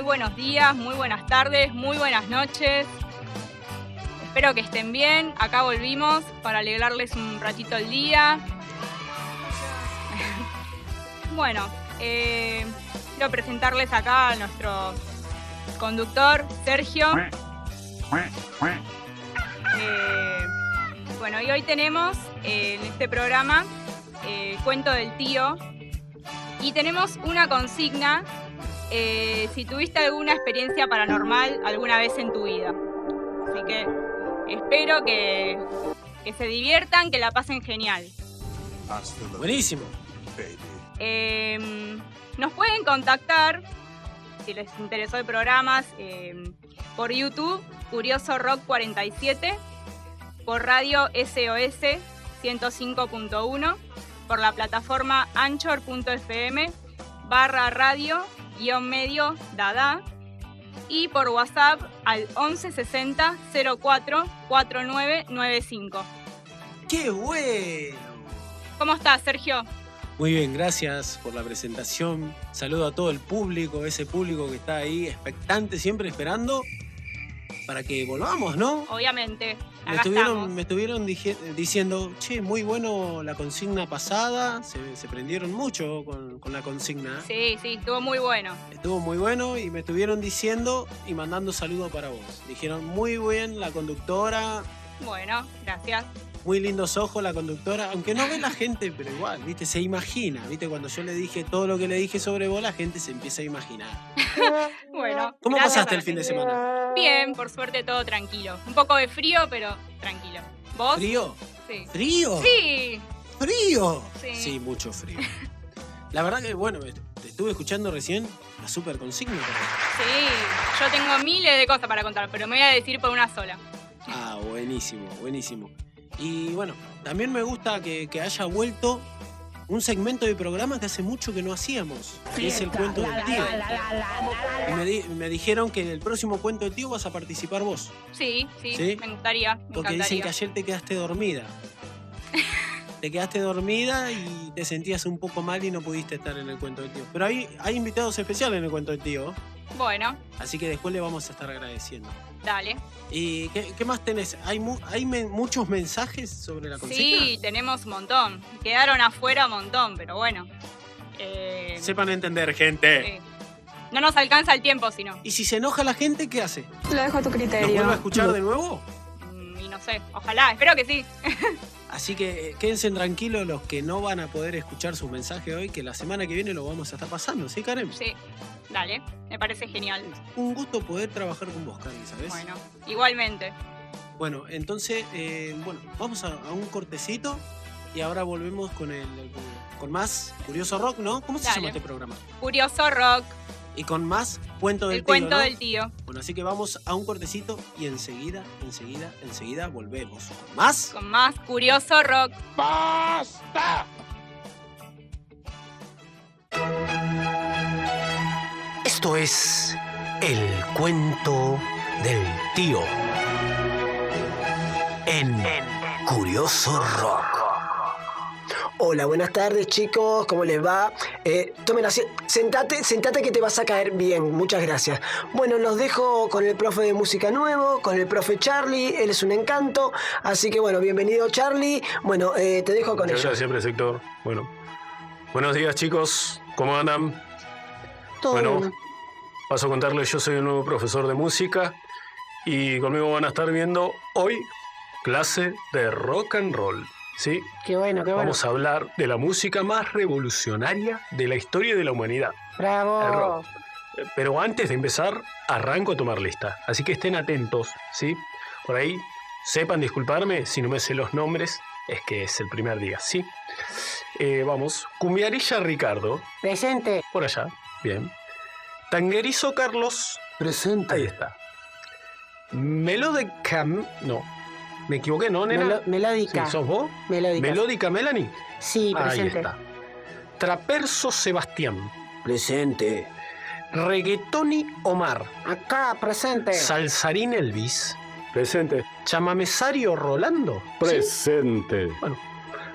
Muy buenos días, muy buenas tardes, muy buenas noches. Espero que estén bien. Acá volvimos para alegrarles un ratito el día. bueno, eh, quiero presentarles acá a nuestro conductor, Sergio. Eh, bueno, y hoy tenemos eh, en este programa Cuento del Tío. Y tenemos una consigna eh, si tuviste alguna experiencia paranormal alguna vez en tu vida. Así que espero que, que se diviertan, que la pasen genial. Buenísimo. Eh, nos pueden contactar, si les interesó el programa, eh, por YouTube, Curioso Rock 47, por radio SOS 105.1, por la plataforma anchor.fm, barra radio, guion medio, dada, y por WhatsApp al 1160 04 4995. ¡Qué bueno! ¿Cómo estás, Sergio? Muy bien, gracias por la presentación. Saludo a todo el público, ese público que está ahí expectante, siempre esperando para que volvamos, ¿no? Obviamente, Me estuvieron, me diciendo, che, muy bueno la consigna pasada, se, se prendieron mucho con, con la consigna. Sí, sí, estuvo muy bueno. Estuvo muy bueno y me estuvieron diciendo y mandando saludos para vos. Dijeron, muy bien la conductora, Bueno, gracias. Muy lindos ojos la conductora, aunque no ve la gente, pero igual, viste, se imagina, viste, cuando yo le dije todo lo que le dije sobre vos, la gente se empieza a imaginar. Bueno. ¿Cómo pasaste el fin de semana? Bien, por suerte todo tranquilo. Un poco de frío, pero tranquilo. ¿Vos? ¿Frío? Sí. ¿Frío? Sí, ¿Frío? Sí. mucho frío. La verdad que, bueno, te estuve escuchando recién la super consigna. sí. Yo tengo miles de cosas para contar, pero me voy a decir por una sola. Ah, buenísimo, buenísimo. Y bueno, también me gusta que, que haya vuelto un segmento de programa que hace mucho que no hacíamos, que es el cuento del tío. Y me, di- me dijeron que en el próximo cuento del tío vas a participar vos, Sí, sí, ¿Sí? me gustaría. Me porque dicen que ayer te quedaste dormida. Te quedaste dormida y te sentías un poco mal y no pudiste estar en el cuento del tío. Pero hay, hay invitados especiales en el cuento del tío, Bueno, así que después le vamos a estar agradeciendo. dale. ¿Y qué, qué más tenés? ¿Hay, mu- hay men- muchos mensajes sobre la consigna? Sí, tenemos un montón. Quedaron afuera un montón, pero bueno. Eh, Sepan entender, gente. sí. No nos alcanza el tiempo, sino. Y si se enoja la gente, ¿qué hace? Lo dejo a tu ¿Nos criterio. vuelve a escuchar de nuevo? Mm, Y no sé, ojalá, espero que sí. Así que eh, quédense tranquilos los que no van a poder escuchar su mensaje hoy, que la semana que viene lo vamos a estar pasando, ¿sí, Karen? Sí, dale, me parece genial. Un gusto poder trabajar con vos, Karen, ¿sabes? Bueno, igualmente. Bueno, entonces, eh, bueno, vamos a, a un cortecito y ahora volvemos con el, con más Curioso Rock, ¿no? ¿Cómo se Dale. llama este programa? Curioso rock, Y con más Cuento del el Tío, cuento ¿no? del tío. Bueno, así que vamos a un cortecito y enseguida, enseguida, enseguida volvemos con más. Con más curioso rock. Esto es el cuento del tío en Curioso Rock. Hola, buenas tardes chicos, ¿cómo les va? Eh, tomen así, sentate, sentate que te vas a caer bien, muchas gracias. Bueno, los dejo con el profe de música nuevo, con el profe Charlie, él es un encanto, así que bueno, bienvenido Charlie. Bueno, eh, te dejo con Muchas ellos. gracias, preceptor. Bueno, buenos días, chicos. ¿Cómo andan? Todo bueno. bien. Paso a contarles, yo soy el nuevo profesor de música y conmigo van a estar viendo hoy clase de rock and roll. ¿Sí? Qué bueno, qué bueno. Vamos a hablar de la música más revolucionaria de la historia de la humanidad. Bravo. el rock. Eh, Pero antes de empezar, arranco a tomar lista. Así que estén atentos, ¿sí? Por ahí, sepan disculparme si no me sé los nombres, es que es el primer día, ¿sí? Eh, vamos, Cumbiarilla Ricardo, Presente. por allá, bien. Tanguerizo Carlos, Presente. ahí está. Melódica... No, me equivoqué, ¿no, nena? Melo- Sí, melódica. ¿Sos vos? melódica. Melódica Melanie. sí, Ahí presente. está. Traperso Sebastián. Presente. Reggaetoni Omar. Acá, presente. Salsarín Elvis. Presente. Chamamesario Rolando. Presente.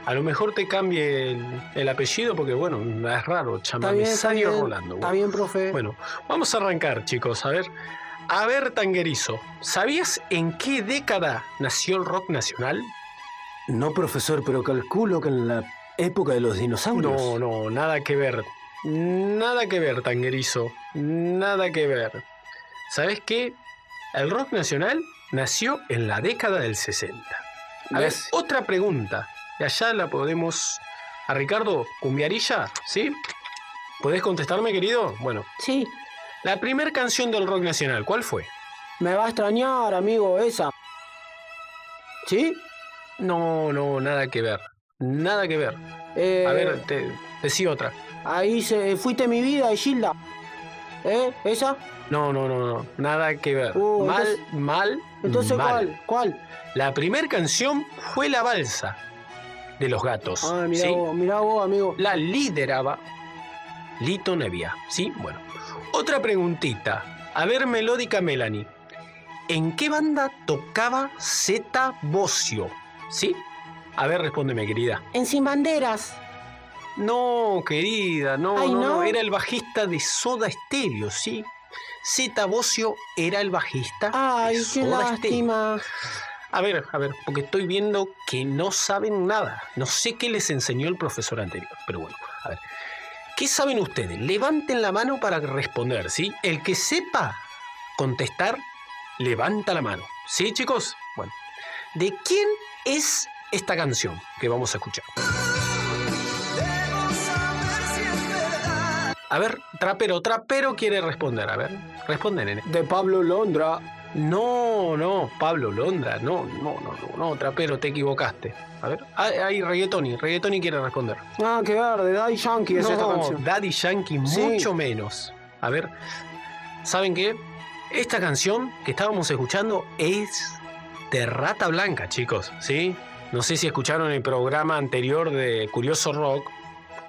A lo mejor te cambie el, apellido porque, bueno, es raro. Chamamisario Rolando. Está bien, profe. Bueno, vamos a arrancar, chicos. A ver. A ver, Tanguerizo, ¿sabías en qué década nació el rock nacional? No, profesor, pero calculo que en la época de los dinosaurios. No, no, nada que ver. Nada que ver, Tanguerizo. Nada que ver. ¿Sabes qué? El rock nacional nació en la década del 60. A ver, otra pregunta. Y allá la podemos. A Ricardo, cumbiarilla, ¿sí? ¿Podés contestarme, querido? Bueno. Sí. La primera canción del rock nacional, ¿cuál fue? Me va a extrañar, amigo, esa. ¿Sí? No, no, nada que ver. Nada que ver. Eh, a ver, te, decí otra. Ahí se, fuiste mi vida Gilda. ¿Eh? ¿Esa? No, no, no, no. Nada que ver. Uh, mal, mal. Entonces, ¿cuál? ¿Cuál? La primera canción fue La Balsa de los gatos. Ah, mirá, vos, mirá vos, amigo. La lideraba Lito Nevia. ¿Sí? Bueno. Otra preguntita. A ver, Melódica Melanie. ¿En qué banda tocaba Zeta Bocio? ¿Sí? A ver, respóndeme, querida. En Sin Banderas. No, querida, no, no, no, Era el bajista de Soda Stereo, ¿sí? Zeta Bocio era el bajista Ay, de qué lástima. A ver, a ver, porque estoy viendo que no saben nada. No sé qué les enseñó el profesor anterior, pero bueno, a ver. ¿Qué saben ustedes? Levanten la mano para responder, ¿sí? El que sepa contestar, levanta la mano. ¿Sí, chicos? Bueno. ¿De quién es esta canción que vamos a escuchar? A ver, trapero, trapero quiere responder. A ver, responde, nene. De Pablo Londra. No, no, Pablo Londra, no, no, no, no, no, trapero, te equivocaste. A ver, hay reggaetoni, reggaetoni quiere responder. Ah, qué verde, Daddy Yankee es esta canción. Daddy Yankee, mucho menos. A ver, ¿saben qué? Esta canción que estábamos escuchando es de Rata Blanca, chicos, ¿sí? No sé si escucharon el programa anterior de Curioso Rock,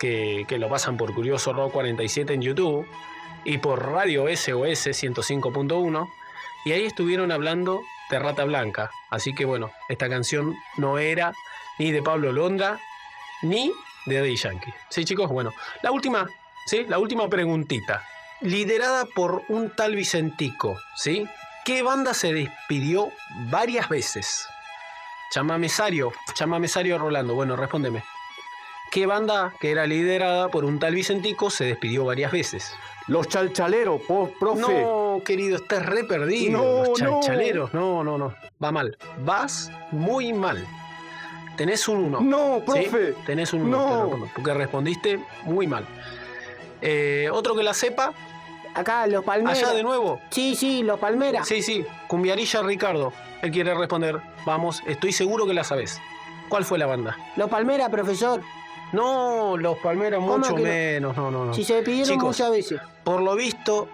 que, que lo pasan por Curioso Rock 47 en YouTube y por Radio SOS 105.1 y ahí estuvieron hablando de Rata Blanca. Así que bueno, esta canción no era ni de Pablo Londra ni de Daddy Yankee. Sí, chicos, bueno, la última, ¿sí? La última preguntita. Liderada por un tal Vicentico, ¿sí? ¿Qué banda se despidió varias veces? Chamamesario, Chamamesario Rolando. Bueno, respóndeme. ¿Qué banda que era liderada por un tal Vicentico se despidió varias veces? Los chalchaleros, profe. No, querido, estás re perdido. Los chalchaleros, no. no, no, Va mal. Vas muy mal. Tenés un uno. No, profe. Tenés un uno. No. Porque respondiste muy mal. Eh, otro que la sepa. Acá, los palmeras. Allá de nuevo. Sí, sí, los palmeras. Sí, sí. Cumbiarilla Ricardo. Él quiere responder. Vamos, estoy seguro que la sabes. ¿Cuál fue la banda? Los palmeras, profesor. No, los palmeras mucho menos, no, no, no. Si se pidieron muchas veces. Por lo visto,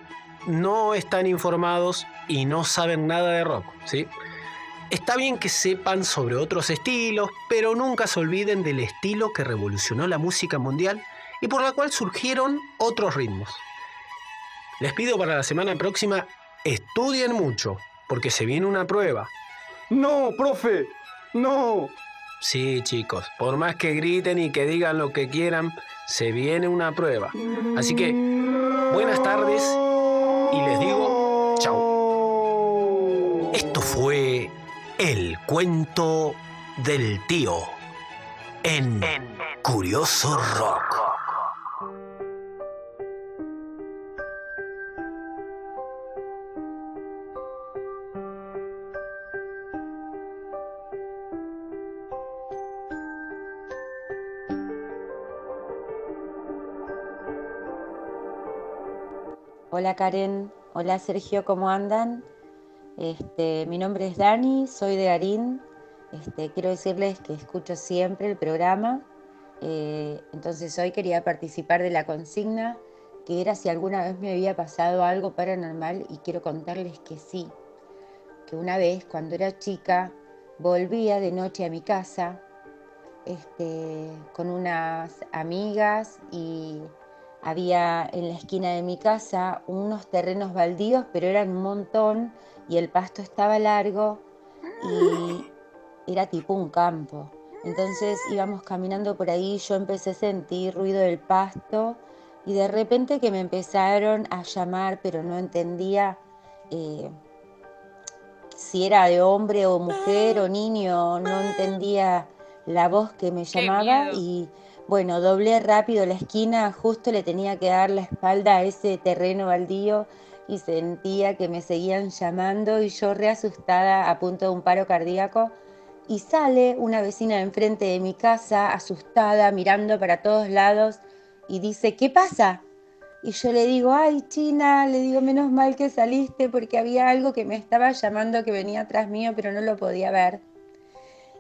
no están informados y no saben nada de rock, ¿sí? Está bien que sepan sobre otros estilos, pero nunca se olviden del estilo que revolucionó la música mundial y por la cual surgieron otros ritmos. Les pido para la semana próxima, estudien mucho, porque se viene una prueba. No, profe, no. Sí, chicos, por más que griten y que digan lo que quieran, se viene una prueba. Así que, buenas tardes y les digo chao. Esto fue el cuento del tío en Curioso Rock. Hola Karen, hola Sergio, ¿cómo andan? Este, mi nombre es Dani, soy de Arín. Este, quiero decirles que escucho siempre el programa. Eh, entonces hoy quería participar de la consigna, que era si alguna vez me había pasado algo paranormal y quiero contarles que sí. Que una vez, cuando era chica, volvía de noche a mi casa este, con unas amigas y había en la esquina de mi casa unos terrenos baldíos, pero eran un montón y el pasto estaba largo y era tipo un campo. Entonces íbamos caminando por ahí, yo empecé a sentir ruido del pasto y de repente que me empezaron a llamar, pero no entendía eh, si era de hombre o mujer o niño, no entendía la voz que me llamaba y bueno, doblé rápido la esquina, justo le tenía que dar la espalda a ese terreno baldío y sentía que me seguían llamando y yo reasustada a punto de un paro cardíaco y sale una vecina enfrente de mi casa asustada mirando para todos lados y dice, ¿qué pasa? Y yo le digo, ay China, le digo, menos mal que saliste porque había algo que me estaba llamando que venía atrás mío pero no lo podía ver.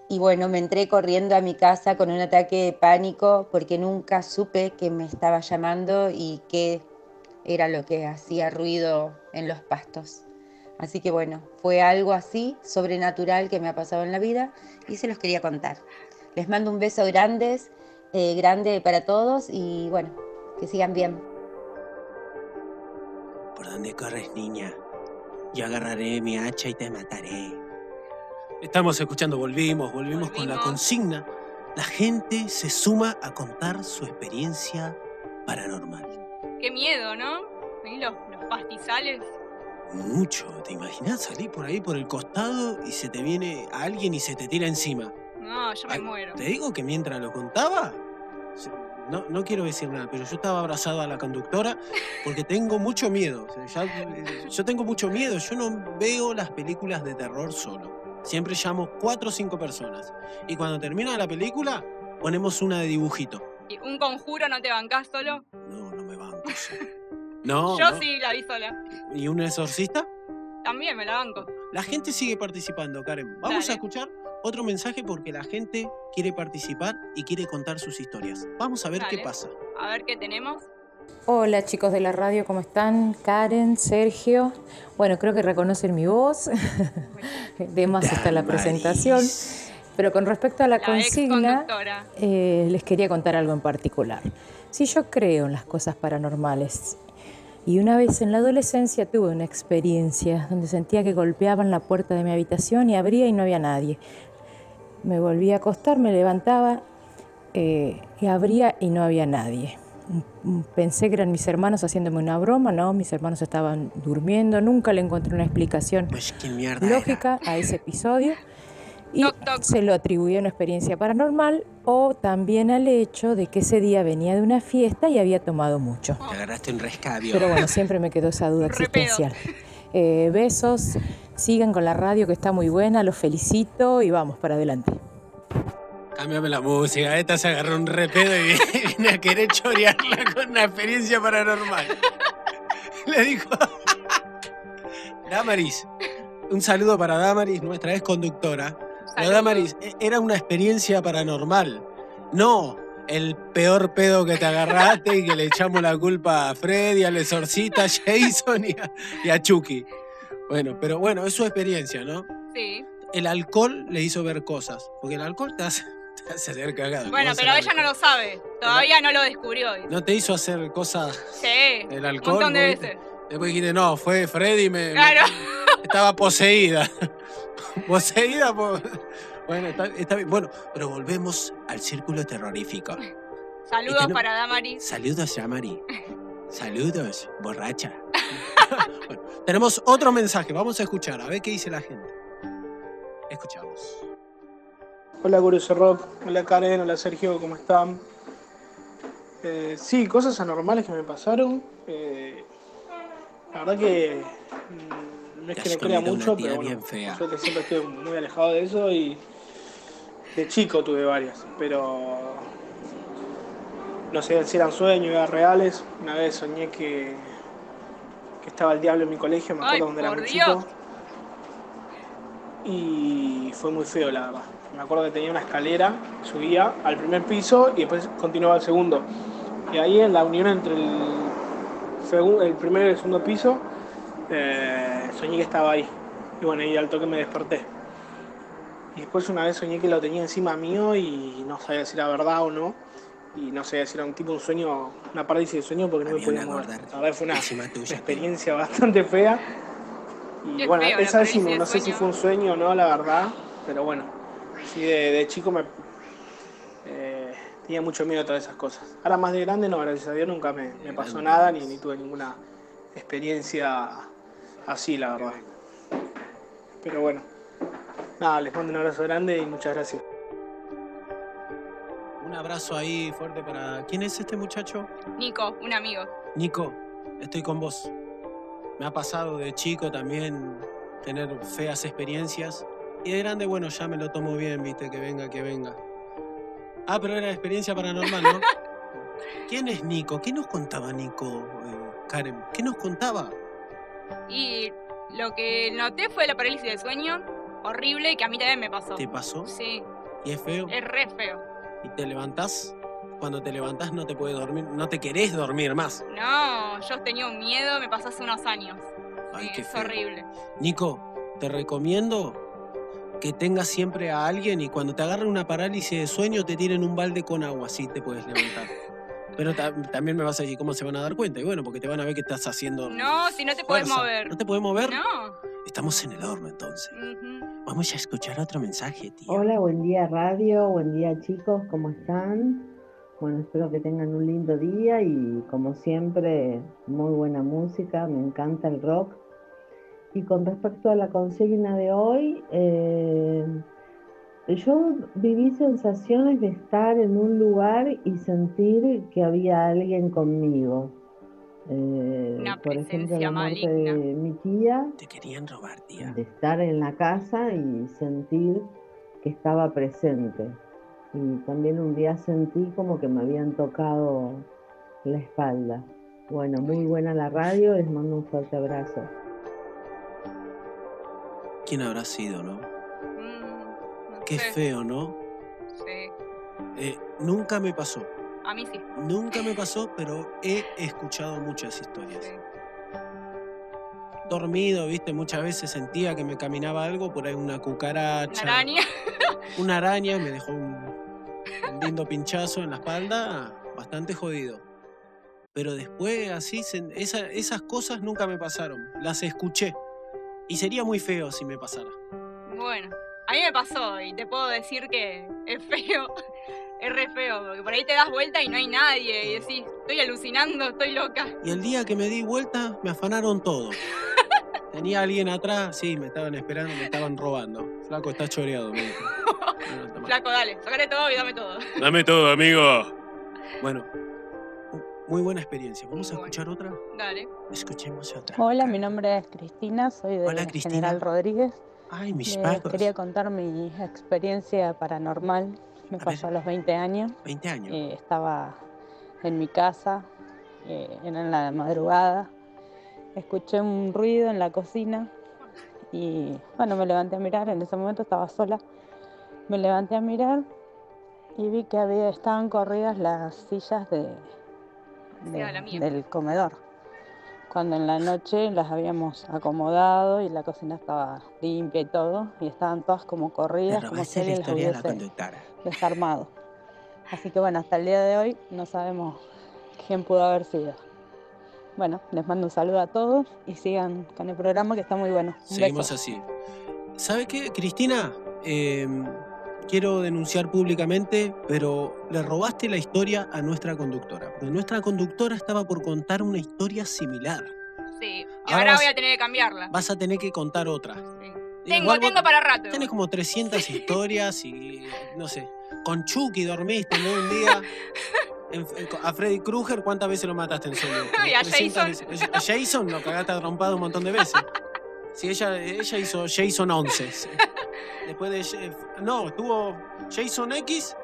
Y bueno, me entré corriendo a mi casa con un ataque de pánico porque nunca supe que me estaba llamando y qué era lo que hacía ruido en los pastos. Así que bueno, fue algo así, sobrenatural que me ha pasado en la vida y se los quería contar. Les mando un beso grandes, eh, grande para todos y bueno, que sigan bien. ¿Por dónde corres, niña? Yo agarraré mi hacha y te mataré. Estamos escuchando, volvimos, volvimos, con la consigna. La gente se suma a contar su experiencia paranormal. Qué miedo, ¿no? Los, los pastizales. Mucho, ¿te imaginas salir por ahí por el costado y se te viene alguien y se te tira encima? No, yo me muero. Te digo que mientras lo contaba, no, no quiero decir nada, pero yo estaba abrazado a la conductora porque tengo mucho miedo. yo tengo mucho miedo, yo no veo las películas de terror solo. Siempre llamo cuatro o cinco personas. Y cuando termina la película, ponemos una de dibujito. ¿Y un conjuro no te bancás solo? No, no me banco. no. Yo sí la vi sola. ¿Y un exorcista? También me la banco. La gente sigue participando, Karen. Vamos a escuchar otro mensaje porque la gente quiere participar y quiere contar sus historias. Vamos a ver qué pasa. A ver qué tenemos. Hola chicos de la radio, ¿cómo están? Karen, Sergio. Bueno, creo que reconocen mi voz. de más está la presentación. Pero con respecto a la, consigna, eh, les quería contar algo en particular. Si yo creo en las cosas paranormales y una vez en la adolescencia tuve una experiencia donde sentía que golpeaban la puerta de mi habitación y abría y no había nadie. Me volví a acostar, me levantaba eh, y abría y no había nadie pensé que eran mis hermanos haciéndome una broma, no, mis hermanos estaban durmiendo, nunca le encontré una explicación pues, lógica a ese episodio y se lo atribuí a una experiencia paranormal o también al hecho de que ese día venía de una fiesta y había tomado mucho. Te agarraste un rescabio. Pero bueno, siempre me quedó esa duda existencial. Eh, besos, sigan con la radio que está muy buena, los felicito y vamos para adelante. Cámbiame la música. Esta se agarró un repedo y viene a querer chorearla con una experiencia paranormal. Le dijo. Damaris. Un saludo para Damaris, nuestra ex conductora. Pero Damaris, e, era una experiencia paranormal. No el peor pedo que te agarraste y que le echamos la culpa a Freddy, al exorcista, a Jason y a, y a Chucky. Bueno, pero bueno, es su experiencia, ¿no? Sí. El alcohol le hizo ver cosas, porque el alcohol te hace, bueno, pero ella no lo sabe. Todavía no lo descubrió. ¿No te hizo hacer cosas? Sí. El alcohol. Un montón de veces. Después dijiste, no, fue Freddy, me, claro. estaba poseída. poseída por. Bueno, está, bien. Bueno, pero volvemos al círculo terrorífico. Saludos para Damari. Saludos, Damari. Saludos, borracha. bueno, tenemos otro mensaje. Vamos a escuchar, a ver qué dice la gente. Escuchamos. Hola Curioso Rock, hola Karen, hola Sergio, ¿cómo están? Eh, sí, cosas anormales que me pasaron. Eh, la verdad que mm, no es que me crea mucho, pero bueno, yo siempre estoy muy alejado de eso y de chico tuve varias, pero no sé si eran sueños, eran reales. Una vez soñé que, que estaba el diablo en mi colegio, me acuerdo cuando era muy chico. Y fue muy feo, la verdad me acuerdo que tenía una escalera, subía al primer piso y después continuaba al segundo. Y ahí en la unión entre el, el primer y el segundo piso, eh, soñé que estaba ahí. Y bueno, ahí al toque me desperté. Y después una vez soñé que lo tenía encima mío y no sabía si era verdad o no. Y no sabía si era un tipo un sueño, una parálisis de sueño porque no me podía mover. La verdad fue una, experiencia bastante fea. Y bueno, esa vez no sé si fue un sueño o no, la verdad. Pero bueno, Sí, de, chico me, tenía mucho miedo a todas esas cosas. Ahora más de grande, no, gracias a Dios nunca me, pasó nada ni, ni tuve ninguna experiencia así, la verdad. Pero bueno, nada, les mando un abrazo grande y muchas gracias. Un abrazo ahí fuerte para... ¿Quién es este muchacho? Nico, un amigo. Nico, estoy con vos. Me ha pasado de chico también tener feas experiencias. Y de grande, bueno, ya me lo tomo bien, viste, que venga, que venga. Ah, pero era experiencia paranormal, ¿no? ¿Quién es Nico? ¿Qué nos contaba Nico, eh, Karen? ¿Qué nos contaba? Y lo que noté fue la parálisis del sueño, horrible, que a mí también me pasó. ¿Te pasó? Sí. ¿Y es feo? Es re feo. ¿Y te levantás? Cuando te levantás no te puedes dormir, no te querés dormir más. No, yo tenía un miedo, me pasó hace unos años. Ay, qué es horrible. Nico, te recomiendo que tengas siempre a alguien y cuando te agarre una parálisis de sueño te tiren un balde con agua, así te puedes levantar. Pero también me vas a decir cómo se van a dar cuenta. Y bueno, porque te van a ver que estás haciendo. No, si no te puedes mover. ¿No te puedes mover? No. Estamos en el horno entonces. Vamos a escuchar otro mensaje, tío. Hola, buen día radio, buen día chicos, ¿cómo están? Bueno, espero que tengan un lindo día y como siempre, muy buena música, me encanta el rock. Y con respecto a la consigna de hoy, eh, yo viví sensaciones de estar en un lugar y sentir que había alguien conmigo. Eh, por ejemplo, la muerte de mi tía. Te querían robar, tía. De estar en la casa y sentir que estaba presente. Y también un día sentí como que me habían tocado la espalda. Bueno, muy buena la radio, les mando un fuerte abrazo. ¿Quién habrá sido, no? Mm, Qué feo, ¿no? Sí. Eh, nunca me pasó. A mí sí. Nunca me pasó, pero he escuchado muchas historias. Dormido, viste, muchas veces sentía que me caminaba algo, por ahí una cucaracha. Una araña. Una araña me dejó un, lindo pinchazo en la espalda, bastante jodido. Pero después, así, esas cosas nunca me pasaron. Las escuché. Y sería muy feo si me pasara. Bueno, a mí me pasó y te puedo decir que es feo es re feo, porque por ahí te das vuelta y no hay nadie y decís, estoy alucinando, estoy loca. Y el día que me di vuelta, me afanaron todo. Tenía alguien atrás, sí, me estaban esperando, me estaban robando. Flaco, está choreado, me Flaco, dale, sacale todo y dame todo. Dame todo, amigo. Bueno, muy buena experiencia. ¿Vamos a escuchar otra? Dale. Escuchemos otra. Hola, mi nombre es Cristina, soy de General Rodríguez. Ay, mis Quería contar mi experiencia paranormal me pasó a los 20 años. 20 años. Eh, estaba en mi casa, eh, en la madrugada. Escuché un ruido en la cocina y bueno, me levanté a mirar. En ese momento estaba sola. Me levanté a mirar y vi que había, estaban corridas las sillas de, del comedor. Cuando en la noche las habíamos acomodado y la cocina estaba limpia y todo, y estaban todas como corridas, como si alguien las hubiese desarmado. Así que bueno, hasta el día de hoy no sabemos quién pudo haber sido. Bueno, les mando un saludo a todos y sigan con el programa que está muy bueno. Seguimos así. ¿Sabe qué, Cristina? Em, quiero denunciar públicamente, pero le robaste la historia a nuestra conductora. Porque nuestra conductora estaba por contar una historia similar. Sí, y ahora, voy a tener que cambiarla. Vas a tener que contar otra. Tengo, tengo para rato. Tienes como 300 historias y no sé. Con Chucky dormiste, ¿no? Un día. a Freddy Krueger, ¿cuántas veces lo mataste en sueño? y a Jason. A Jason lo cagaste trompado un montón de veces. Sí, ella, ella hizo Jason 11. Después de. No, estuvo Jason X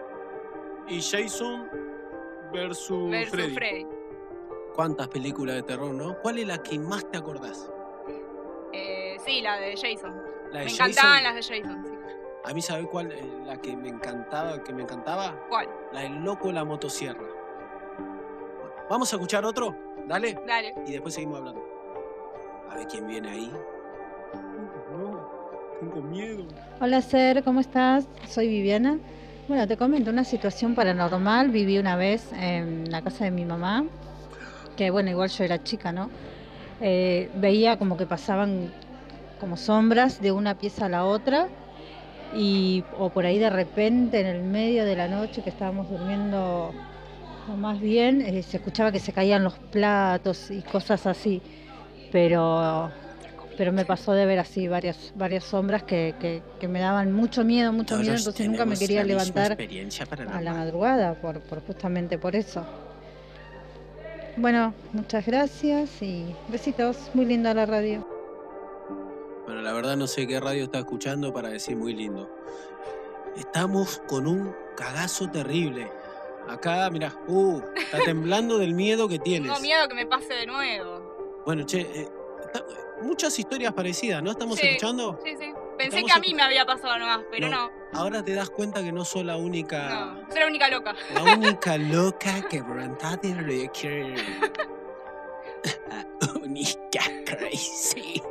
y Jason versus, Freddy. ¿Cuántas películas de terror, no? ¿Cuál es la que más te acordás? Eh, sí, la de Jason. me encantaban las de Jason, sí. A mí, ¿sabes cuál? Eh, la que me encantaba, que me encantaba. ¿Cuál? La del loco la motosierra. Vamos a escuchar otro. Dale. Dale. Y después seguimos hablando. A ver quién viene ahí. Hola, Ser, ¿cómo estás? Soy Viviana. Bueno, te comento una situación paranormal. Viví una vez en la casa de mi mamá, que bueno, igual yo era chica, ¿no? Eh, veía como que pasaban como sombras de una pieza a la otra y, o por ahí de repente en el medio de la noche que estábamos durmiendo más bien, eh, se escuchaba que se caían los platos y cosas así, pero pero me pasó de ver así varias, varias sombras que, me daban mucho miedo, mucho miedo, entonces nunca me quería levantar a la madrugada, por, por justamente por eso. Bueno, muchas gracias y besitos, muy linda la radio. Bueno, la verdad no sé qué radio está escuchando para decir muy lindo. Estamos con un cagazo terrible. Acá, mira, uh, está temblando del miedo que tienes. Tengo miedo que me pase de nuevo. Bueno, che, eh, muchas historias parecidas, ¿no? ¿Estamos escuchando? Sí, sí. Pensé que a mí me había pasado nomás, pero no, Ahora te das cuenta que no soy la única. No, soy la única loca. La única loca que de Ricker. la única crazy.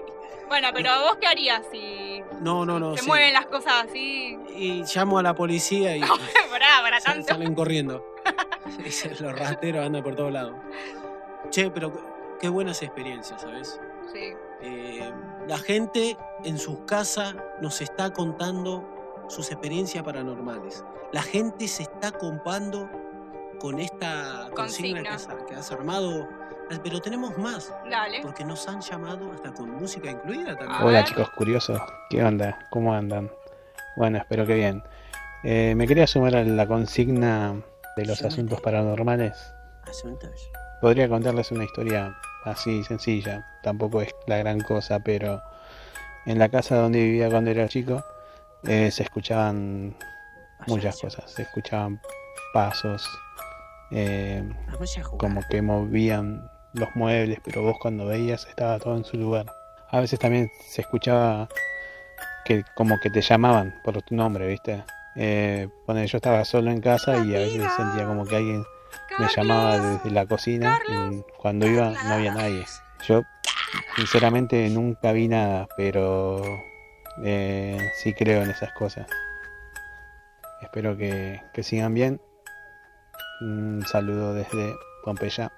Bueno, pero ¿vos qué harías si no, no, no, se mueven las cosas así? Y llamo a la policía y. No, para tanto. Salen corriendo. Los rateros andan por todos lados. Che, pero qué buenas experiencias, ¿sabes? Sí. Eh, la gente en sus casas nos está contando sus experiencias paranormales. La gente se está compando con esta consigna, que, has, armado. Pero tenemos más. Dale. Porque nos han llamado hasta con música incluida también. Hola chicos curiosos, ¿qué onda? ¿Cómo andan? Bueno, espero que bien. Eh, me quería sumar a la consigna de los asuntos paranormales. Asuntos. Podría contarles una historia así sencilla, tampoco es la gran cosa, pero en la casa donde vivía cuando era chico eh, se escuchaban muchas cosas, se escuchaban pasos, eh, como que movían los muebles, pero vos cuando veías estaba todo en su lugar. A veces también se escuchaba que como que te llamaban por tu nombre, ¿viste? Eh, yo estaba solo en casa y a veces sentía como que alguien me llamaba desde la cocina y cuando iba no había nadie. Yo sinceramente nunca vi nada, pero eh, sí creo en esas cosas. Espero que, sigan bien. Un saludo desde Pompeya.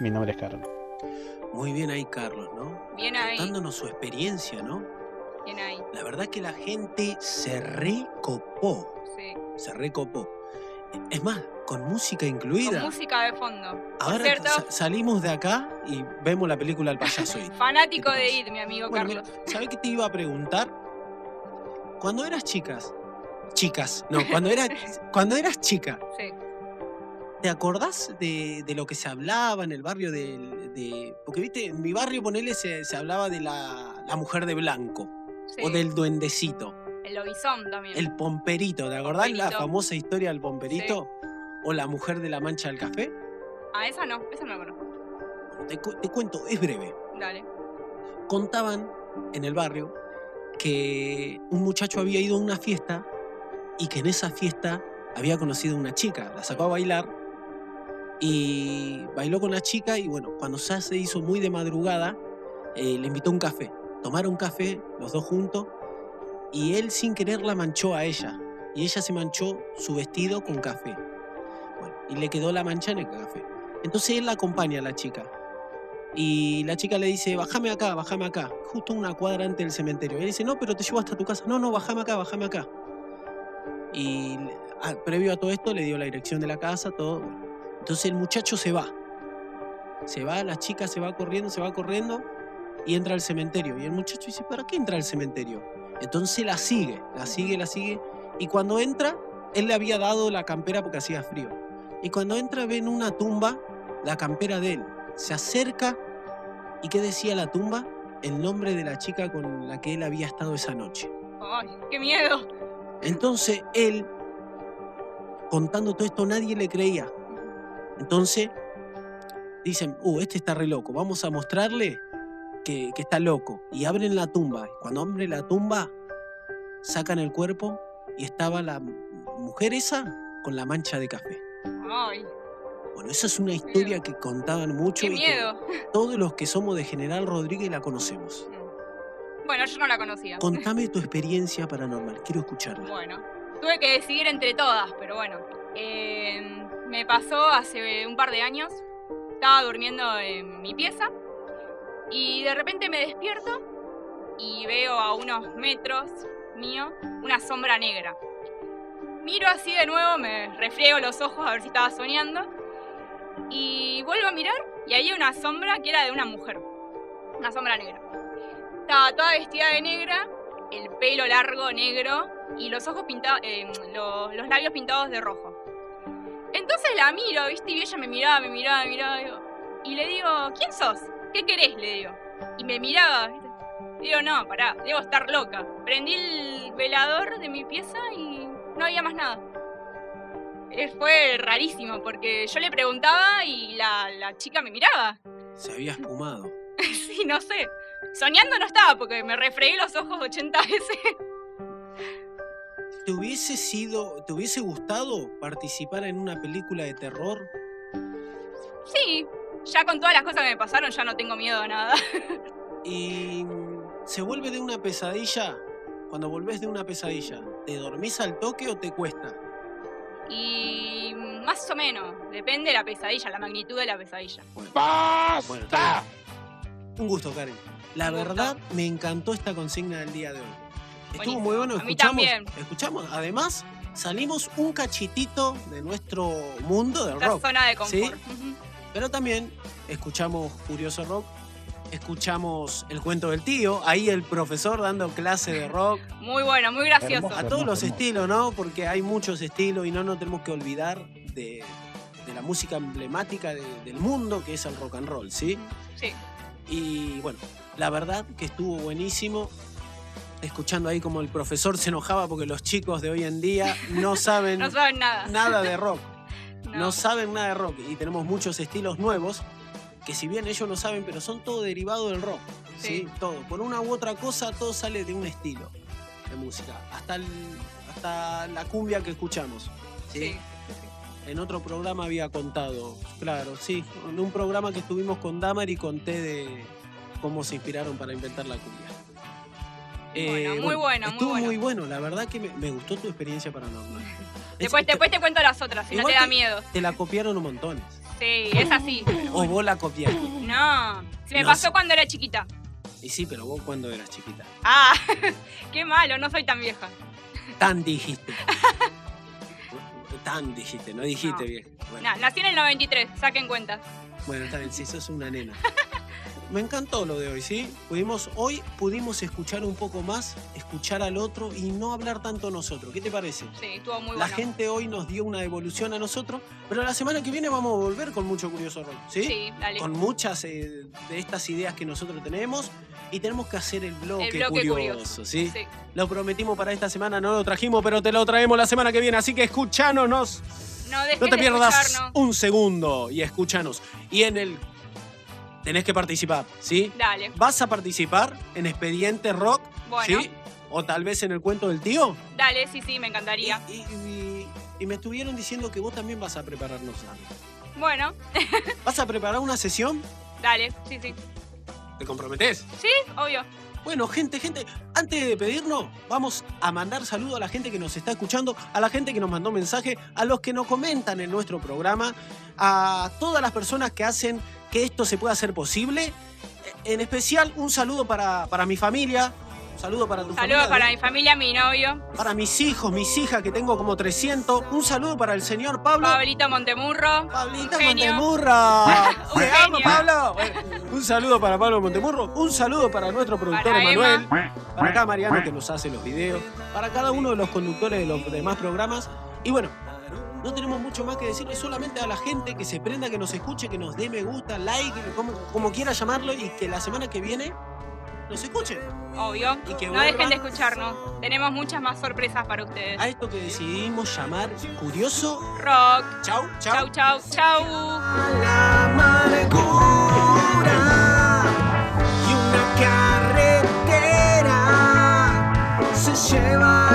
Mi nombre es Carlos. Muy bien ahí, Carlos, ¿no? Bien ahí. Contándonos su experiencia, ¿no? Bien ahí. La verdad que la gente se recopó. Sí. Se recopó. Es más, con música incluida. Con música de fondo. Ahora salimos de acá y vemos la película El payaso Fanático de ir, mi amigo Carlos. ¿Sabes qué te iba a preguntar? Cuando eras chicas, chicas, no, cuando eras, cuando eras chica, sí. ¿te acordás de, lo que se hablaba en el barrio de, Porque, viste, en mi barrio, ponele, se, se hablaba de la, mujer de blanco. O del duendecito. El lobizón también. El pomperito, ¿te acordás la famosa historia del pomperito? ¿O la mujer de la mancha del café? Ah, esa no, esa no la conozco. Te, te cuento, es breve. Dale. Contaban en el barrio que un muchacho había ido a una fiesta y que en esa fiesta había conocido a una chica. La sacó a bailar y bailó con la chica y bueno, cuando ya se hizo muy de madrugada, eh, le invitó a un café. Tomaron café los dos juntos y él sin querer la manchó a ella y ella se manchó su vestido con café. Y le quedó la mancha en el café. Entonces él la acompaña a la chica. Y la chica le dice, bájame acá, bájame acá, justo una cuadra antes del cementerio. Él dice, no, pero te llevo hasta tu casa. No, no, bájame acá, bájame acá. Y ah, previo a todo esto le dio la dirección de la casa, todo. Entonces el muchacho se va. Se va, la chica se va corriendo, se va corriendo y entra al cementerio. Y el muchacho dice, ¿para qué entra al cementerio? Entonces la sigue, la sigue, la sigue. Y cuando entra, él le había dado la campera porque hacía frío. Y cuando entra ve en una tumba la campera de él. Se acerca y ¿qué decía la tumba? El nombre de la chica con la que él había estado esa noche. ¡Ay, qué miedo! Entonces él, contando todo esto, nadie le creía. Entonces dicen, uh, este está re loco, vamos a mostrarle que, está loco. Y abren la tumba. Cuando abren la tumba, sacan el cuerpo y estaba la mujer esa con la mancha de café. Bueno, esa es una historia que contaban mucho. Qué miedo. todos los que somos de General Rodríguez la conocemos. Mm. Bueno, yo no la conocía. Contame tu experiencia paranormal, quiero escucharla. Bueno, tuve que decidir entre todas, pero bueno. Em, me pasó hace un par de años. Estaba durmiendo en mi pieza y de repente me despierto y veo a unos metros mío una sombra negra. Miro así de nuevo, me refriego los ojos a ver si estaba soñando. Y vuelvo a mirar y hay una sombra que era de una mujer. Una sombra negra. Estaba toda vestida de negra, el pelo largo negro y los ojos pintados, eh, los, labios pintados de rojo. Entonces la miro, ¿viste? Y ella me miraba, me miraba, me miraba. y le digo, ¿quién sos? ¿Qué querés? Le digo. Y me miraba, ¿viste? Digo, no, pará, debo estar loca. Prendí el velador de mi pieza y no había más nada. Eh, fue rarísimo porque yo le preguntaba y la, la chica me miraba. Se había espumado. sí, no sé. Soñando no estaba porque me refregué los ojos 80 veces. ¿Te hubiese sido, te hubiese gustado participar en una película de terror? Sí, ya con todas las cosas que me pasaron ya no tengo miedo a nada. y se vuelve de una pesadilla. Cuando volvés de una pesadilla, ¿te dormís al toque o te cuesta? Y más o menos, depende de la pesadilla, la magnitud de la pesadilla. ¡Basta! Un gusto, Karen. La verdad, me encantó esta consigna del día de hoy. Estuvo muy bueno, escuchamos, escuchamos, además salimos un cachitito de nuestro mundo del rock. zona de confort. Pero también escuchamos Curioso Rock escuchamos el cuento del tío, ahí el profesor dando clase de rock. Muy bueno, muy gracioso. A todos los estilos, ¿no? Porque hay muchos estilos y no nos tenemos que olvidar de, la música emblemática del mundo que es el rock and roll, ¿sí? Sí. Y bueno, la verdad que estuvo buenísimo. Escuchando ahí como el profesor se enojaba porque los chicos de hoy en día no saben, no saben nada. nada de rock. no saben nada de rock y tenemos muchos estilos nuevos que si bien ellos no saben, pero son todo derivado del rock. Sí. Todo. Por una u otra cosa, todo sale de un estilo de música. Hasta, hasta la cumbia que escuchamos. ¿sí? En otro programa había contado, claro, sí. En un programa que estuvimos con Damar y conté de cómo se inspiraron para inventar la cumbia. Eh, muy bueno, estuvo muy bueno. La verdad que me, gustó tu experiencia paranormal. después, después te cuento las otras, si no te da miedo. Te la copiaron un montón. Sí, es así. ¿O vos la copiaste? No, se me pasó cuando era chiquita. Y sí, pero vos cuando eras chiquita. Ah, qué malo, no soy tan vieja. Tan dijiste. tan dijiste, no dijiste vieja. Bueno. nací en el 93, saquen cuenta. Bueno, está bien, si sos una nena. Me encantó lo de hoy, ¿sí? Pudimos, hoy pudimos escuchar un poco más, escuchar al otro y no hablar tanto nosotros. ¿Qué te parece? Sí, estuvo muy La gente hoy nos dio una evolución a nosotros, pero la semana que viene vamos a volver con mucho Curioso Rock, ¿sí? Sí, dale. Con muchas eh, de estas ideas que nosotros tenemos y tenemos que hacer el bloque, curioso, ¿sí? ¿sí? Lo prometimos para esta semana, no lo trajimos, pero te lo traemos la semana que viene, así que escúchanos. No, no te pierdas un segundo y escúchanos. Y en el tenés que participar, ¿sí? Dale. ¿Vas a participar en Expediente Rock? Bueno. ¿Sí? ¿O tal vez en el cuento del tío? Dale, sí, sí, me encantaría. Y, me estuvieron diciendo que vos también vas a prepararnos algo. Bueno. ¿Vas a preparar una sesión? Dale, sí, sí. ¿Te comprometés? Sí, obvio. Bueno, gente, gente, antes de pedirnos, vamos a mandar saludos a la gente que nos está escuchando, a la gente que nos mandó mensaje, a los que nos comentan en nuestro programa, a todas las personas que hacen que esto se pueda hacer posible. En especial, un saludo para, para mi familia, un saludo para tu familia. Saludo para mi familia, mi novio. Para mis hijos, mis hijas, que tengo como 300. Un saludo para el señor Pablo. Pablito Montemurro. Pablito Montemurro. Te amo, Pablo. un saludo para Pablo Montemurro. Un saludo para nuestro productor Emanuel. Para acá Mariano, que nos hace los videos. Para cada uno de los conductores de los demás programas. Y bueno, no tenemos mucho más que decirle, solamente a la gente que se prenda, que nos escuche, que nos dé me gusta, like, como, como quiera llamarlo, y que la semana que viene nos escuchen. Obvio. no dejen de escucharnos. Tenemos muchas más sorpresas para ustedes. A esto que decidimos llamar Curioso Rock. Chau, chau. Chau, chau, chau. y una carretera se lleva